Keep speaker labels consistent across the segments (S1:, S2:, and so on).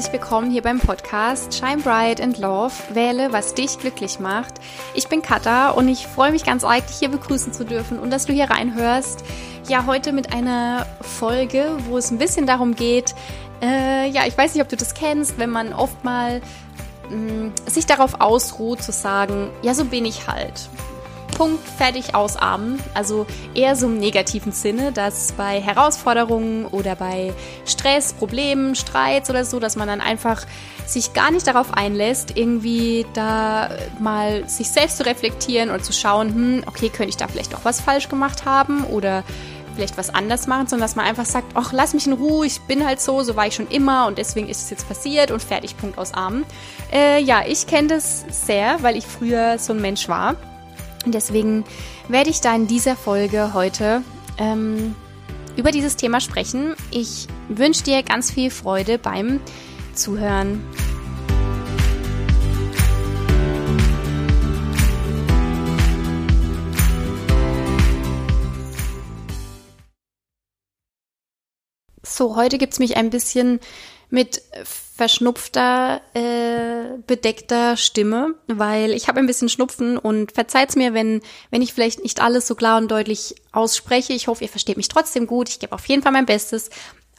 S1: herzlich willkommen hier beim Podcast Shine Bright and Love. Wähle, was dich glücklich macht. Ich bin Katha und ich freue mich ganz arg, dich hier begrüßen zu dürfen und dass du hier reinhörst. Ja, heute mit einer Folge, wo es ein bisschen darum geht, äh, ja, ich weiß nicht, ob du das kennst, wenn man oft mal mh, mm, sich darauf ausruht zu sagen, ja, so bin ich halt. Punkt, fertig, ausarmen. Also eher so im negativen Sinne, dass bei Herausforderungen oder bei Stress, Problemen, Streits oder so, dass man dann einfach sich gar nicht darauf einlässt, irgendwie da mal sich selbst zu reflektieren und zu schauen, hm, okay, könnte ich da vielleicht auch was falsch gemacht haben oder vielleicht was anders machen, sondern dass man einfach sagt, ach, lass mich in Ruhe, ich bin halt so, so war ich schon immer und deswegen ist es jetzt passiert und fertig, Punkt aus Armen. Äh, ja, ich kenne das sehr, weil ich früher so ein Mensch war. Deswegen werde ich da in dieser Folge heute ähm, über dieses Thema sprechen. Ich wünsche dir ganz viel Freude beim Zuhören. So, heute gibt es mich ein bisschen mit verschnupfter, äh, bedeckter Stimme, weil ich habe ein bisschen Schnupfen und verzeiht's mir, wenn, wenn ich vielleicht nicht alles so klar und deutlich ausspreche. Ich hoffe, ihr versteht mich trotzdem gut. Ich gebe auf jeden Fall mein Bestes.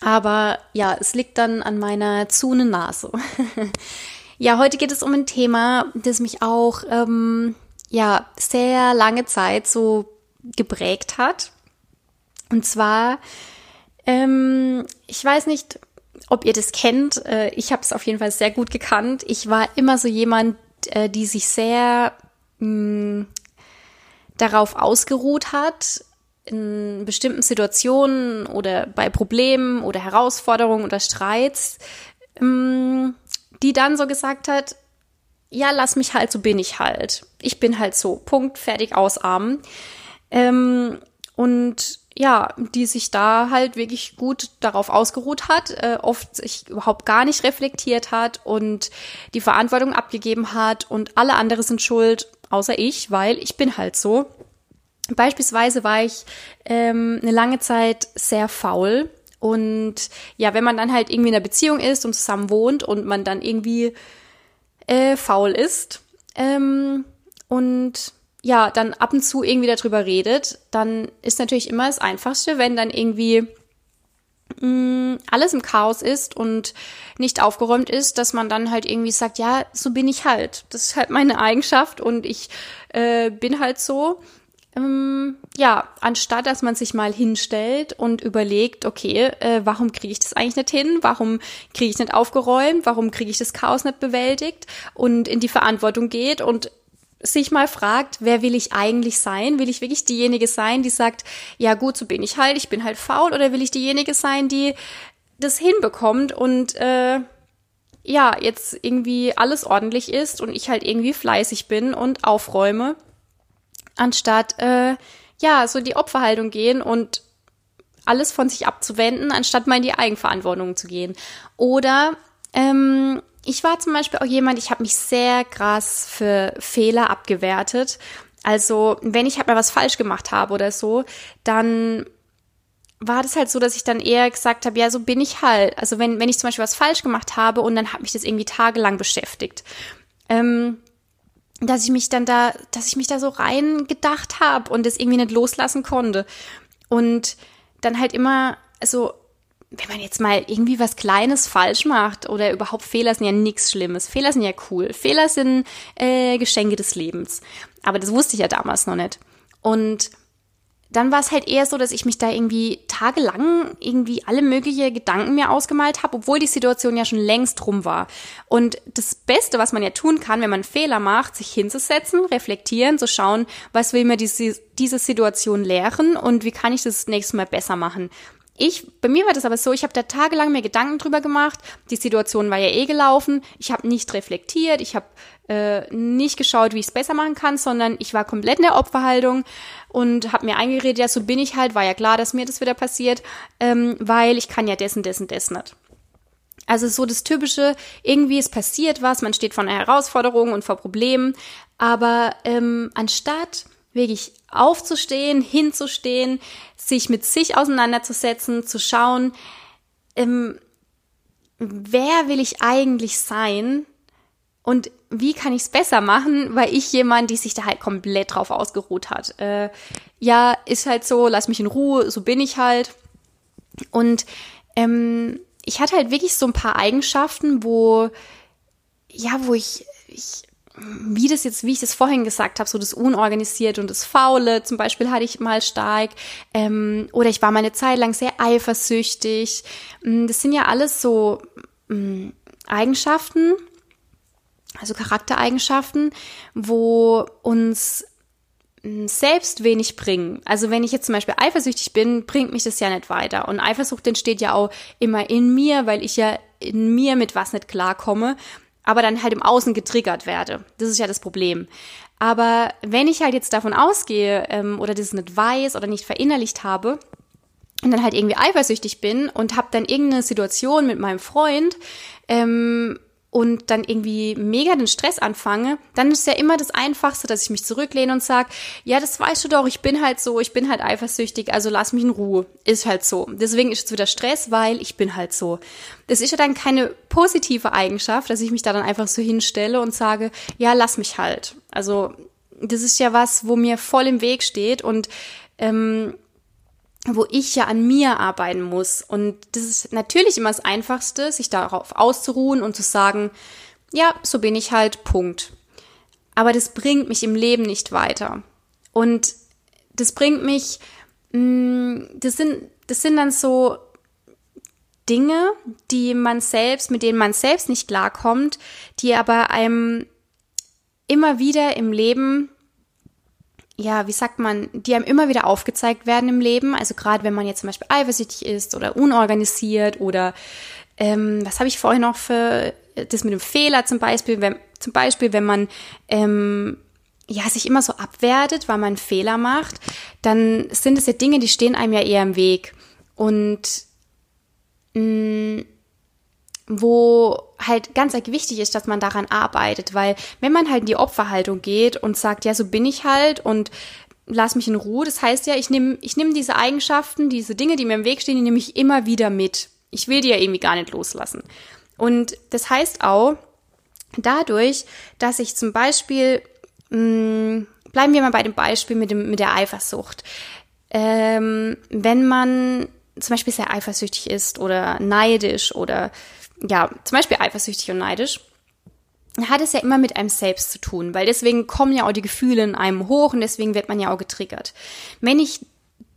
S1: Aber ja, es liegt dann an meiner zunen Nase. ja, heute geht es um ein Thema, das mich auch ähm, ja sehr lange Zeit so geprägt hat. Und zwar, ähm, ich weiß nicht, ob ihr das kennt. Äh, ich habe es auf jeden Fall sehr gut gekannt. Ich war immer so jemand, äh, die sich sehr mh, mm, darauf ausgeruht hat, in bestimmten Situationen oder bei Problemen oder Herausforderungen oder Streits, mh, die dann so gesagt hat, ja, lass mich halt, so bin ich halt. Ich bin halt so. Punkt, fertig, ausarmen. Ähm, und ja, die sich da halt wirklich gut darauf ausgeruht hat, äh, oft sich überhaupt gar nicht reflektiert hat und die Verantwortung abgegeben hat und alle anderen sind schuld, außer ich, weil ich bin halt so. Beispielsweise war ich ähm, eine lange Zeit sehr faul und ja, wenn man dann halt irgendwie in einer Beziehung ist und zusammen wohnt und man dann irgendwie äh, faul ist ähm, und ja, dann ab und zu irgendwie darüber redet, dann ist natürlich immer das Einfachste, wenn dann irgendwie mh, mm, alles im Chaos ist und nicht aufgeräumt ist, dass man dann halt irgendwie sagt, ja, so bin ich halt. Das ist halt meine Eigenschaft und ich äh, bin halt so. Ähm, ja, anstatt dass man sich mal hinstellt und überlegt, okay, äh, warum kriege ich das eigentlich nicht hin? Warum kriege ich nicht aufgeräumt? Warum kriege ich das Chaos nicht bewältigt? Und in die Verantwortung geht und sich mal fragt, wer will ich eigentlich sein? Will ich wirklich diejenige sein, die sagt, ja gut, so bin ich halt, ich bin halt faul, oder will ich diejenige sein, die das hinbekommt und äh, ja, jetzt irgendwie alles ordentlich ist und ich halt irgendwie fleißig bin und aufräume, anstatt äh, ja, so die Opferhaltung gehen und alles von sich abzuwenden, anstatt mal in die Eigenverantwortung zu gehen. Oder ähm, ich war zum Beispiel auch jemand, ich habe mich sehr krass für Fehler abgewertet. Also wenn ich halt mal was falsch gemacht habe oder so, dann war das halt so, dass ich dann eher gesagt habe, ja, so bin ich halt. Also wenn, wenn ich zum Beispiel was falsch gemacht habe und dann hat mich das irgendwie tagelang beschäftigt. Ähm, dass ich mich dann da, dass ich mich da so rein gedacht habe und das irgendwie nicht loslassen konnte. Und dann halt immer, also wenn man jetzt mal irgendwie was Kleines falsch macht oder überhaupt Fehler sind ja nichts Schlimmes. Fehler sind ja cool. Fehler sind äh, Geschenke des Lebens. Aber das wusste ich ja damals noch nicht. Und dann war es halt eher so, dass ich mich da irgendwie tagelang irgendwie alle mögliche Gedanken mir ausgemalt habe, obwohl die Situation ja schon längst rum war. Und das Beste, was man ja tun kann, wenn man Fehler macht, sich hinzusetzen, reflektieren, zu schauen, was will mir diese, diese Situation lehren und wie kann ich das nächste Mal besser machen ich, bei mir war das aber so, ich habe da tagelang mir Gedanken drüber gemacht. Die Situation war ja eh gelaufen. Ich habe nicht reflektiert, ich habe äh, nicht geschaut, wie ich es besser machen kann, sondern ich war komplett in der Opferhaltung und habe mir eingeredet, ja, so bin ich halt, war ja klar, dass mir das wieder passiert, ähm, weil ich kann ja dessen, dessen, dessen nicht. Also so das typische, irgendwie ist passiert was, man steht vor einer Herausforderung und vor Problemen, aber ähm, anstatt wirklich aufzustehen, hinzustehen, sich mit sich auseinanderzusetzen, zu schauen, ähm, wer will ich eigentlich sein und wie kann ich es besser machen, weil ich jemand, die sich da halt komplett drauf ausgeruht hat. Äh, ja, ist halt so, lass mich in Ruhe, so bin ich halt. Und ähm, ich hatte halt wirklich so ein paar Eigenschaften, wo, ja, wo ich, ich wie das jetzt, wie ich das vorhin gesagt habe, so das Unorganisierte und das Faule zum Beispiel hatte ich mal stark. Ähm, oder ich war mal eine Zeit lang sehr eifersüchtig. Mm, das sind ja alles so ähm, Eigenschaften, also Charaktereigenschaften, wo uns mm, selbst wenig bringen. Also wenn ich jetzt zum Beispiel eifersüchtig bin, bringt mich das ja nicht weiter. Und Eifersucht entsteht ja auch immer in mir, weil ich ja in mir mit was nicht klarkomme aber dann halt im Außen getriggert werde. Das ist ja das Problem. Aber wenn ich halt jetzt davon ausgehe ähm, oder das nicht weiß oder nicht verinnerlicht habe und dann halt irgendwie eifersüchtig bin und habe dann irgendeine Situation mit meinem Freund, ähm, und dann irgendwie mega den Stress anfange, dann ist ja immer das Einfachste, dass ich mich zurücklehne und sage, ja, das weißt du doch, ich bin halt so, ich bin halt eifersüchtig, also lass mich in Ruhe. Ist halt so. Deswegen ist es wieder Stress, weil ich bin halt so. Das ist ja dann keine positive Eigenschaft, dass ich mich da dann einfach so hinstelle und sage, ja, lass mich halt. Also das ist ja was, wo mir voll im Weg steht und ähm, wo ich ja an mir arbeiten muss. Und das ist natürlich immer das Einfachste, sich darauf auszuruhen und zu sagen, ja, so bin ich halt, Punkt. Aber das bringt mich im Leben nicht weiter. Und das bringt mich, mm, das sind, das sind dann so Dinge, die man selbst, mit denen man selbst nicht klarkommt, die aber einem immer wieder im Leben ja, wie sagt man, die einem immer wieder aufgezeigt werden im Leben. Also gerade wenn man jetzt zum Beispiel eifersüchtig ist oder unorganisiert oder ähm, was habe ich vorhin noch für das mit dem Fehler zum Beispiel, wenn, zum Beispiel, wenn man ähm, ja sich immer so abwertet, weil man einen Fehler macht, dann sind es ja Dinge, die stehen einem ja eher im Weg. Und mh, mm, wo halt ganz wichtig ist, dass man daran arbeitet, weil wenn man halt in die Opferhaltung geht und sagt, ja, so bin ich halt und lass mich in Ruhe, das heißt ja, ich nehme ich nehm diese Eigenschaften, diese Dinge, die mir im Weg stehen, die nehme ich immer wieder mit. Ich will die ja irgendwie gar nicht loslassen. Und das heißt auch, dadurch, dass ich zum Beispiel, mh, mm, bleiben wir mal bei dem Beispiel mit, dem, mit der Eifersucht. Ähm, wenn man zum Beispiel sehr eifersüchtig ist oder neidisch oder ja, zum Beispiel eifersüchtig und neidisch, hat es ja immer mit einem selbst zu tun, weil deswegen kommen ja auch die Gefühle in einem hoch und deswegen wird man ja auch getriggert. Wenn ich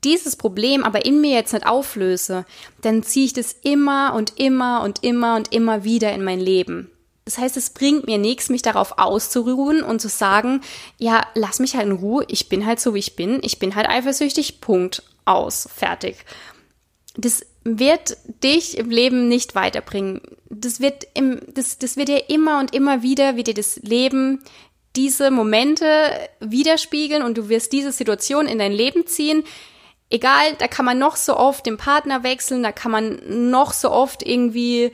S1: dieses Problem aber in mir jetzt nicht auflöse, dann ziehe ich das immer und immer und immer und immer wieder in mein Leben. Das heißt, es bringt mir nichts, mich darauf auszuruhen und zu sagen, ja, lass mich halt in Ruhe, ich bin halt so, wie ich bin, ich bin halt eifersüchtig, Punkt, aus, fertig. Das wird dich im Leben nicht weiterbringen. Das wird im, das, das wird dir immer und immer wieder, wird dir das Leben diese Momente widerspiegeln und du wirst diese Situation in dein Leben ziehen. Egal, da kann man noch so oft den Partner wechseln, da kann man noch so oft irgendwie,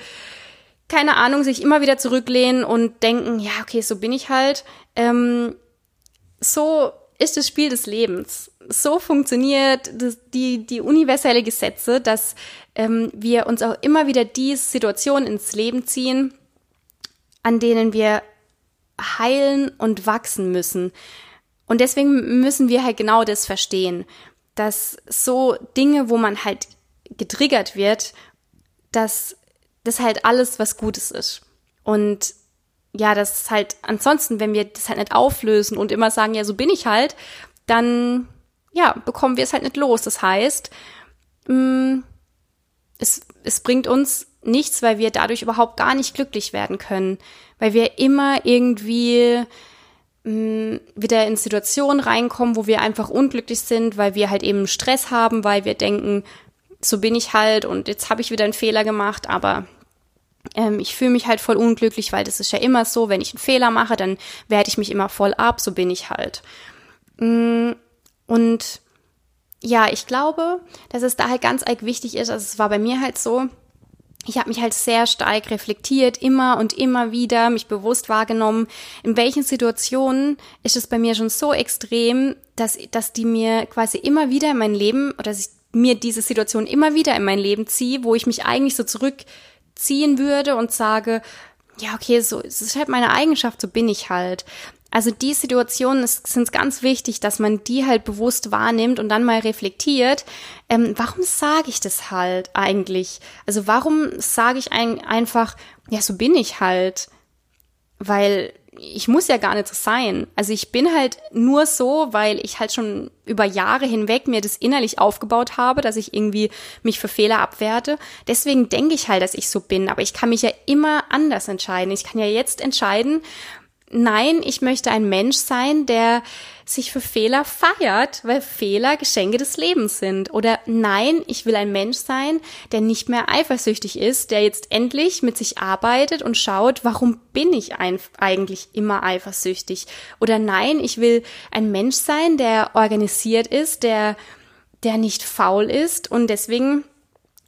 S1: keine Ahnung, sich immer wieder zurücklehnen und denken, ja, okay, so bin ich halt. Ähm, so ist das Spiel des Lebens. So funktioniert die, die universelle Gesetze, dass ähm, wir uns auch immer wieder die Situationen ins Leben ziehen, an denen wir heilen und wachsen müssen. Und deswegen müssen wir halt genau das verstehen, dass so Dinge, wo man halt getriggert wird, dass das halt alles was Gutes ist. Und ja, das halt ansonsten, wenn wir das halt nicht auflösen und immer sagen, ja, so bin ich halt, dann ja, bekommen wir es halt nicht los. Das heißt, mm, es, es bringt uns nichts, weil wir dadurch überhaupt gar nicht glücklich werden können, weil wir immer irgendwie mm, wieder in Situationen reinkommen, wo wir einfach unglücklich sind, weil wir halt eben Stress haben, weil wir denken, so bin ich halt und jetzt habe ich wieder einen Fehler gemacht, aber ähm, ich fühle mich halt voll unglücklich, weil das ist ja immer so, wenn ich einen Fehler mache, dann werte ich mich immer voll ab, so bin ich halt. Mm, und ja, ich glaube, dass es da halt ganz arg wichtig ist, also es war bei mir halt so, ich habe mich halt sehr stark reflektiert, immer und immer wieder, mich bewusst wahrgenommen, in welchen Situationen ist es bei mir schon so extrem, dass, dass die mir quasi immer wieder in mein Leben oder dass ich mir diese Situation immer wieder in mein Leben ziehe, wo ich mich eigentlich so zurück ziehen würde und sage, ja, okay, so, es ist halt meine Eigenschaft, so bin ich halt. Also die Situationen sind ganz wichtig, dass man die halt bewusst wahrnimmt und dann mal reflektiert. Ähm, warum sage ich das halt eigentlich? Also warum sage ich ein, einfach, ja, so bin ich halt? Weil ich muss ja gar nicht so sein. Also ich bin halt nur so, weil ich halt schon über Jahre hinweg mir das innerlich aufgebaut habe, dass ich irgendwie mich für Fehler abwerte. Deswegen denke ich halt, dass ich so bin. Aber ich kann mich ja immer anders entscheiden. Ich kann ja jetzt entscheiden, nein, ich möchte ein Mensch sein, der sich für Fehler feiert, weil Fehler Geschenke des Lebens sind. Oder nein, ich will ein Mensch sein, der nicht mehr eifersüchtig ist, der jetzt endlich mit sich arbeitet und schaut, warum bin ich eigentlich immer eifersüchtig? Oder nein, ich will ein Mensch sein, der organisiert ist, der, der nicht faul ist und deswegen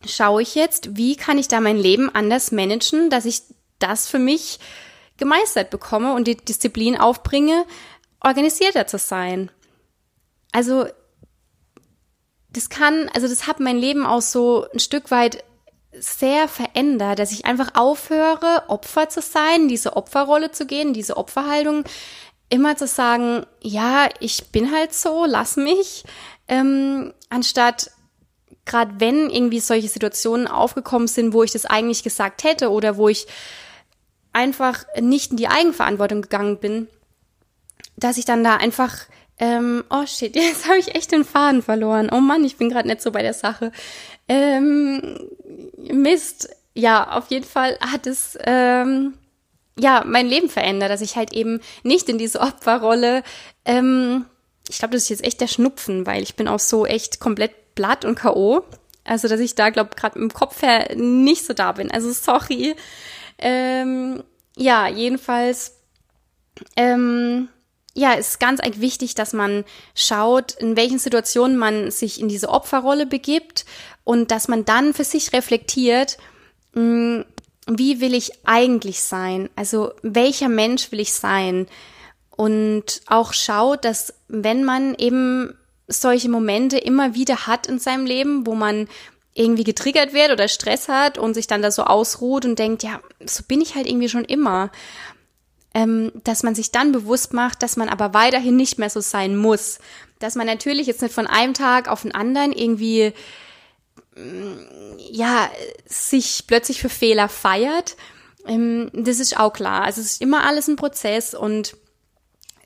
S1: schaue ich jetzt, wie kann ich da mein Leben anders managen, dass ich das für mich gemeistert bekomme und die Disziplin aufbringe, organisierter zu sein. Also das kann, also das hat mein Leben auch so ein Stück weit sehr verändert, dass ich einfach aufhöre, Opfer zu sein, diese Opferrolle zu gehen, diese Opferhaltung, immer zu sagen, ja, ich bin halt so, lass mich, ähm, anstatt gerade wenn irgendwie solche Situationen aufgekommen sind, wo ich das eigentlich gesagt hätte oder wo ich einfach nicht in die Eigenverantwortung gegangen bin, dass ich dann da einfach, ähm, oh shit, jetzt habe ich echt den Faden verloren. Oh Mann, ich bin gerade nicht so bei der Sache. Ähm, Mist. Ja, auf jeden Fall hat es ähm, ja mein Leben verändert, dass ich halt eben nicht in diese Opferrolle. Ähm, ich glaube, das ist jetzt echt der Schnupfen, weil ich bin auch so echt komplett blatt und KO. Also, dass ich da, glaube gerade im Kopf her nicht so da bin. Also, sorry. Ähm, ja, jedenfalls, ähm, ja, ist ganz eigentlich wichtig, dass man schaut, in welchen Situationen man sich in diese Opferrolle begibt und dass man dann für sich reflektiert, mh, hm, wie will ich eigentlich sein? Also welcher Mensch will ich sein? Und auch schaut, dass wenn man eben solche Momente immer wieder hat in seinem Leben, wo man irgendwie getriggert wird oder Stress hat und sich dann da so ausruht und denkt, ja, so bin ich halt irgendwie schon immer. Ähm, dass man sich dann bewusst macht, dass man aber weiterhin nicht mehr so sein muss. Dass man natürlich jetzt nicht von einem Tag auf den anderen irgendwie, mm, ja, sich plötzlich für Fehler feiert. Ähm, das ist auch klar. Also es ist immer alles ein Prozess und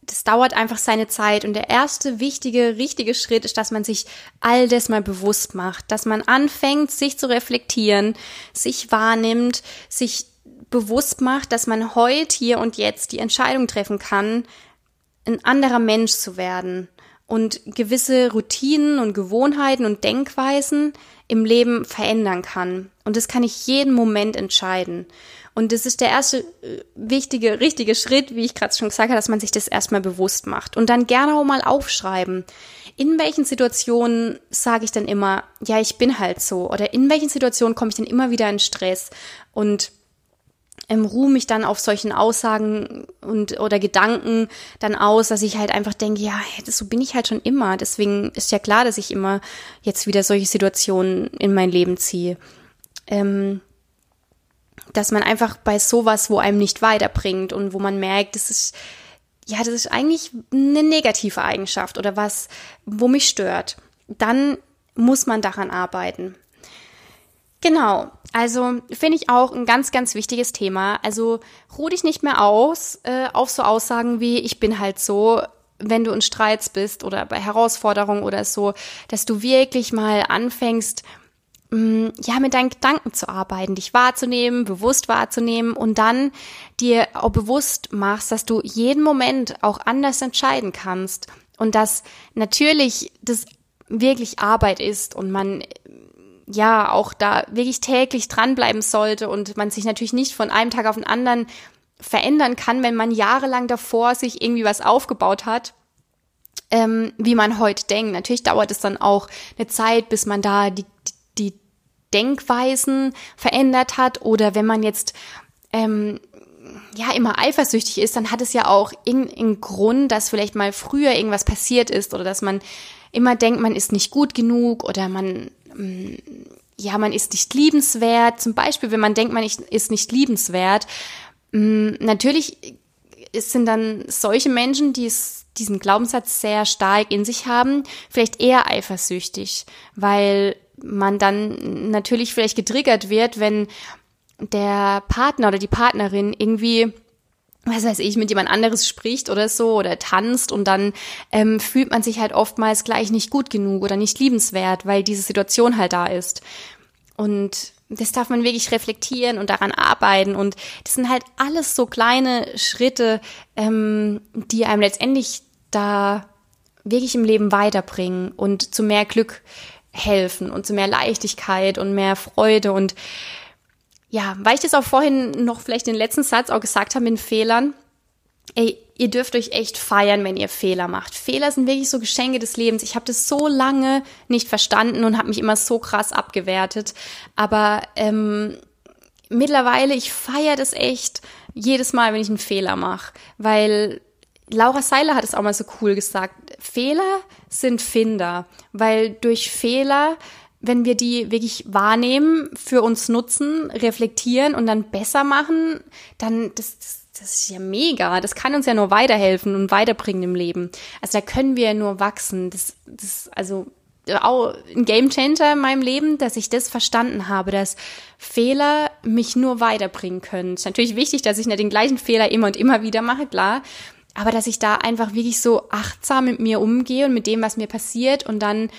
S1: das dauert einfach seine Zeit. Und der erste wichtige, richtige Schritt ist, dass man sich all das mal bewusst macht, dass man anfängt, sich zu reflektieren, sich wahrnimmt, sich bewusst macht, dass man heute, hier und jetzt die Entscheidung treffen kann, ein anderer Mensch zu werden und gewisse Routinen und Gewohnheiten und Denkweisen im Leben verändern kann. Und das kann ich jeden Moment entscheiden. Und das ist der erste äh, wichtige, richtige Schritt, wie ich gerade schon gesagt habe, dass man sich das erstmal bewusst macht. Und dann gerne auch mal aufschreiben. In welchen Situationen sage ich dann immer, ja, ich bin halt so? Oder in welchen Situationen komme ich denn immer wieder in Stress? Und ähm, ruhe mich dann auf solchen Aussagen und oder Gedanken dann aus, dass ich halt einfach denke, ja, das, so bin ich halt schon immer. Deswegen ist ja klar, dass ich immer jetzt wieder solche Situationen in mein Leben ziehe. Ähm, dass man einfach bei sowas, wo einem nicht weiterbringt und wo man merkt, das ist, ja, das ist eigentlich eine negative Eigenschaft oder was, wo mich stört, dann muss man daran arbeiten. Genau, also finde ich auch ein ganz, ganz wichtiges Thema. Also ruh dich nicht mehr aus äh, auf so Aussagen wie ich bin halt so, wenn du in Streits bist oder bei Herausforderungen oder so, dass du wirklich mal anfängst, ja, mit deinen Gedanken zu arbeiten, dich wahrzunehmen, bewusst wahrzunehmen und dann dir auch bewusst machst, dass du jeden Moment auch anders entscheiden kannst und dass natürlich das wirklich Arbeit ist und man ja auch da wirklich täglich dranbleiben sollte und man sich natürlich nicht von einem Tag auf den anderen verändern kann, wenn man jahrelang davor sich irgendwie was aufgebaut hat ähm, wie man heute denkt. Natürlich dauert es dann auch eine Zeit, bis man da die, Denkweisen verändert hat oder wenn man jetzt ähm, ja immer eifersüchtig ist, dann hat es ja auch irgendeinen Grund, dass vielleicht mal früher irgendwas passiert ist oder dass man immer denkt, man ist nicht gut genug oder man mm, ja, man ist nicht liebenswert. Zum Beispiel, wenn man denkt, man ist nicht liebenswert. Mm, natürlich sind dann solche Menschen, die es, diesen Glaubenssatz sehr stark in sich haben, vielleicht eher eifersüchtig, weil man dann natürlich vielleicht getriggert wird, wenn der Partner oder die Partnerin irgendwie was weiß ich, mit jemand anderes spricht oder so oder tanzt und dann ähm, fühlt man sich halt oftmals gleich nicht gut genug oder nicht liebenswert, weil diese Situation halt da ist. Und das darf man wirklich reflektieren und daran arbeiten. Und das sind halt alles so kleine Schritte, ähm, die einem letztendlich da wirklich im Leben weiterbringen und zu mehr Glück helfen und zu mehr Leichtigkeit und mehr Freude und ja, weil ich das auch vorhin noch vielleicht den letzten Satz auch gesagt habe mit Fehlern, ey, ihr dürft euch echt feiern, wenn ihr Fehler macht. Fehler sind wirklich so Geschenke des Lebens. Ich habe das so lange nicht verstanden und habe mich immer so krass abgewertet. Aber ähm, mittlerweile, ich feiere das echt jedes Mal, wenn ich einen Fehler mache. Weil Laura Seiler hat es auch mal so cool gesagt. Fehler sind Finder, weil durch Fehler wenn wir die wirklich wahrnehmen, für uns nutzen, reflektieren und dann besser machen, dann das, das, ist ja mega. Das kann uns ja nur weiterhelfen und weiterbringen im Leben. Also da können wir ja nur wachsen. Das, das also auch ein Game Changer in meinem Leben, dass ich das verstanden habe, dass Fehler mich nur weiterbringen können. Es ist natürlich wichtig, dass ich nicht den gleichen Fehler immer und immer wieder mache, klar. Aber dass ich da einfach wirklich so achtsam mit mir umgehe und mit dem, was mir passiert und dann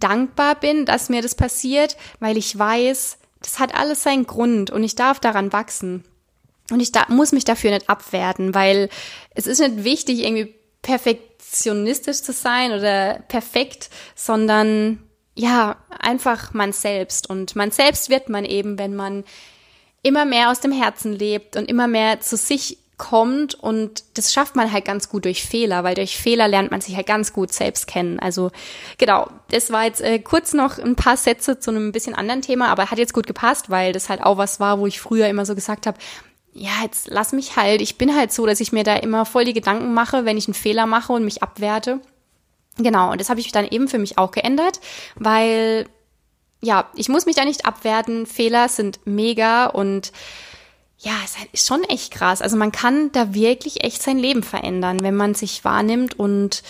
S1: dankbar bin, dass mir das passiert, weil ich weiß, das hat alles seinen Grund und ich darf daran wachsen. Und ich da, muss mich dafür nicht abwerten, weil es ist nicht wichtig, irgendwie perfektionistisch zu sein oder perfekt, sondern ja, einfach man selbst. Und man selbst wird man eben, wenn man immer mehr aus dem Herzen lebt und immer mehr zu sich kommt und das schafft man halt ganz gut durch Fehler, weil durch Fehler lernt man sich halt ganz gut selbst kennen. Also genau, das war jetzt äh, kurz noch ein paar Sätze zu einem bisschen anderen Thema, aber hat jetzt gut gepasst, weil das halt auch was war, wo ich früher immer so gesagt habe, ja, jetzt lass mich halt, ich bin halt so, dass ich mir da immer voll die Gedanken mache, wenn ich einen Fehler mache und mich abwerte. Genau, und das habe ich dann eben für mich auch geändert, weil ja, ich muss mich da nicht abwerten, Fehler sind mega und ja, es ist schon echt krass. Also man kann da wirklich echt sein Leben verändern, wenn man sich wahrnimmt und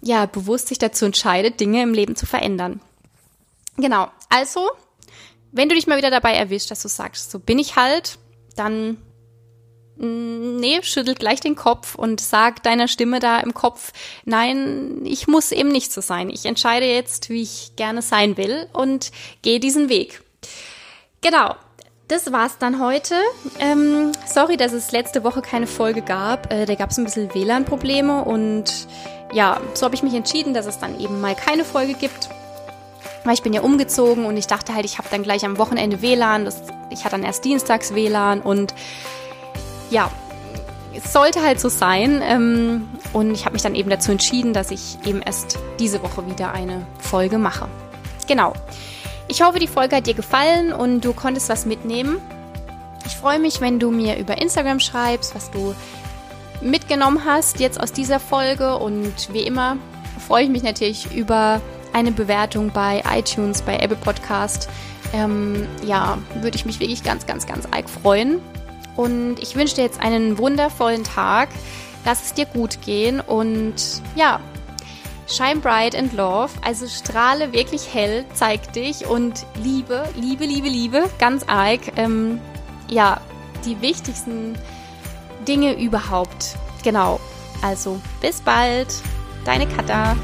S1: ja, bewusst sich dazu entscheidet, Dinge im Leben zu verändern. Genau. Also, wenn du dich mal wieder dabei erwischt, dass du sagst, so bin ich halt, dann mm, nee, schüttel gleich den Kopf und sag deiner Stimme da im Kopf, nein, ich muss eben nicht so sein. Ich entscheide jetzt, wie ich gerne sein will und gehe diesen Weg. Genau das war's dann heute. Ähm, sorry, dass es letzte Woche keine Folge gab. Äh, da gab es ein bisschen WLAN-Probleme und ja, so habe ich mich entschieden, dass es dann eben mal keine Folge gibt. Weil ich bin ja umgezogen und ich dachte halt, ich habe dann gleich am Wochenende WLAN. Das, ich hatte dann erst dienstags WLAN und ja, es sollte halt so sein. Ähm, und ich habe mich dann eben dazu entschieden, dass ich eben erst diese Woche wieder eine Folge mache. Genau. Ich hoffe, die Folge hat dir gefallen und du konntest was mitnehmen. Ich freue mich, wenn du mir über Instagram schreibst, was du mitgenommen hast jetzt aus dieser Folge. Und wie immer freue ich mich natürlich über eine Bewertung bei iTunes, bei Apple Podcast. Ähm, ja, würde ich mich wirklich ganz, ganz, ganz arg freuen. Und ich wünsche dir jetzt einen wundervollen Tag. Lass es dir gut gehen und ja, Shine bright and love, also strahle wirklich hell, zeig dich und liebe, liebe, liebe, liebe, ganz arg, ähm, ja, die wichtigsten Dinge überhaupt. Genau. Also, bis bald, deine Katha.